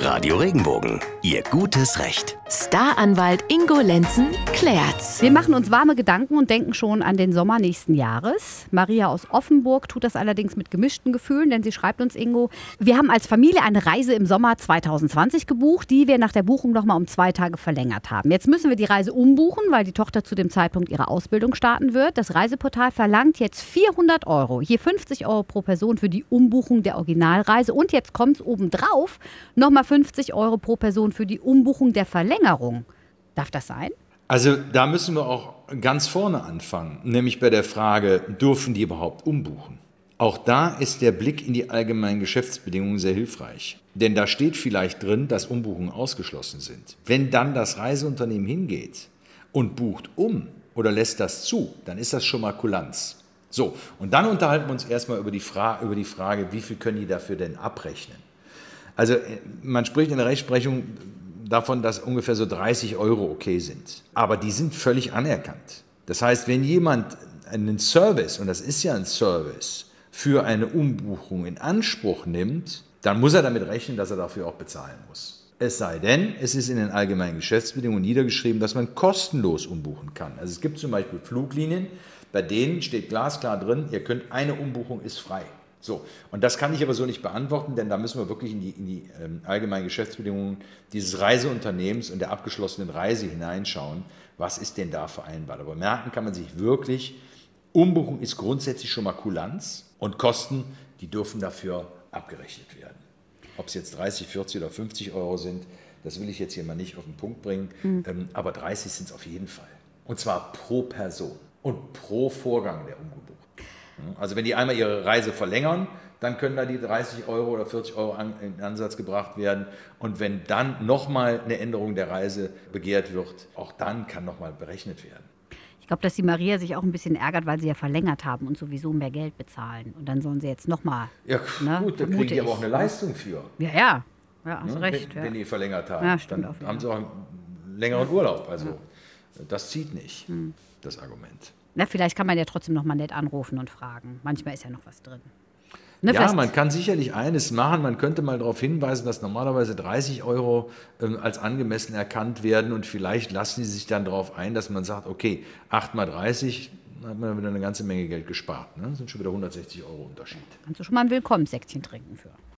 Radio Regenbogen, Ihr gutes Recht. Staranwalt Ingo Lenzen klärt's. Wir machen uns warme Gedanken und denken schon an den Sommer nächsten Jahres. Maria aus Offenburg tut das allerdings mit gemischten Gefühlen, denn sie schreibt uns, Ingo, wir haben als Familie eine Reise im Sommer 2020 gebucht, die wir nach der Buchung nochmal um zwei Tage verlängert haben. Jetzt müssen wir die Reise umbuchen, weil die Tochter zu dem Zeitpunkt ihre Ausbildung starten wird. Das Reiseportal verlangt jetzt 400 Euro, je 50 Euro pro Person für die Umbuchung der Originalreise und jetzt kommt es obendrauf nochmal 50 Euro pro Person für die Umbuchung der Verlängerung. Darf das sein? Also da müssen wir auch ganz vorne anfangen, nämlich bei der Frage, dürfen die überhaupt umbuchen? Auch da ist der Blick in die allgemeinen Geschäftsbedingungen sehr hilfreich. Denn da steht vielleicht drin, dass Umbuchungen ausgeschlossen sind. Wenn dann das Reiseunternehmen hingeht und bucht um oder lässt das zu, dann ist das schon mal Kulanz. So, und dann unterhalten wir uns erstmal über die, Fra über die Frage, wie viel können die dafür denn abrechnen? Also man spricht in der Rechtsprechung davon, dass ungefähr so 30 Euro okay sind. Aber die sind völlig anerkannt. Das heißt, wenn jemand einen Service, und das ist ja ein Service, für eine Umbuchung in Anspruch nimmt, dann muss er damit rechnen, dass er dafür auch bezahlen muss. Es sei denn, es ist in den allgemeinen Geschäftsbedingungen niedergeschrieben, dass man kostenlos umbuchen kann. Also es gibt zum Beispiel Fluglinien, bei denen steht glasklar drin, ihr könnt eine Umbuchung ist frei. So, und das kann ich aber so nicht beantworten, denn da müssen wir wirklich in die, in die ähm, allgemeinen Geschäftsbedingungen dieses Reiseunternehmens und der abgeschlossenen Reise hineinschauen. Was ist denn da vereinbart? Aber merken kann man sich wirklich, Umbuchung ist grundsätzlich schon mal Kulanz und Kosten, die dürfen dafür abgerechnet werden. Ob es jetzt 30, 40 oder 50 Euro sind, das will ich jetzt hier mal nicht auf den Punkt bringen, mhm. ähm, aber 30 sind es auf jeden Fall. Und zwar pro Person und pro Vorgang der Umbuchung. Also wenn die einmal ihre Reise verlängern, dann können da die 30 Euro oder 40 Euro in Ansatz gebracht werden. Und wenn dann nochmal eine Änderung der Reise begehrt wird, auch dann kann nochmal berechnet werden. Ich glaube, dass die Maria sich auch ein bisschen ärgert, weil sie ja verlängert haben und sowieso mehr Geld bezahlen. Und dann sollen sie jetzt nochmal. Ja, ne, gut, da kriegen die aber auch eine Leistung für. Ja, ja. Ja, hast ne? recht. Wenn, ja. wenn, die verlängert haben. Ja, stimmt dann haben sie auch einen längeren Urlaub. Also das zieht nicht, hm. das Argument. Na, vielleicht kann man ja trotzdem noch mal nett anrufen und fragen. Manchmal ist ja noch was drin. Ne, ja, man kann sicherlich eines machen. Man könnte mal darauf hinweisen, dass normalerweise 30 Euro ähm, als angemessen erkannt werden und vielleicht lassen sie sich dann darauf ein, dass man sagt, okay, 8 mal 30, dann hat man wieder eine ganze Menge Geld gespart. Ne? Das sind schon wieder 160 Euro Unterschied. Kannst du schon mal ein Willkommenssäckchen trinken für.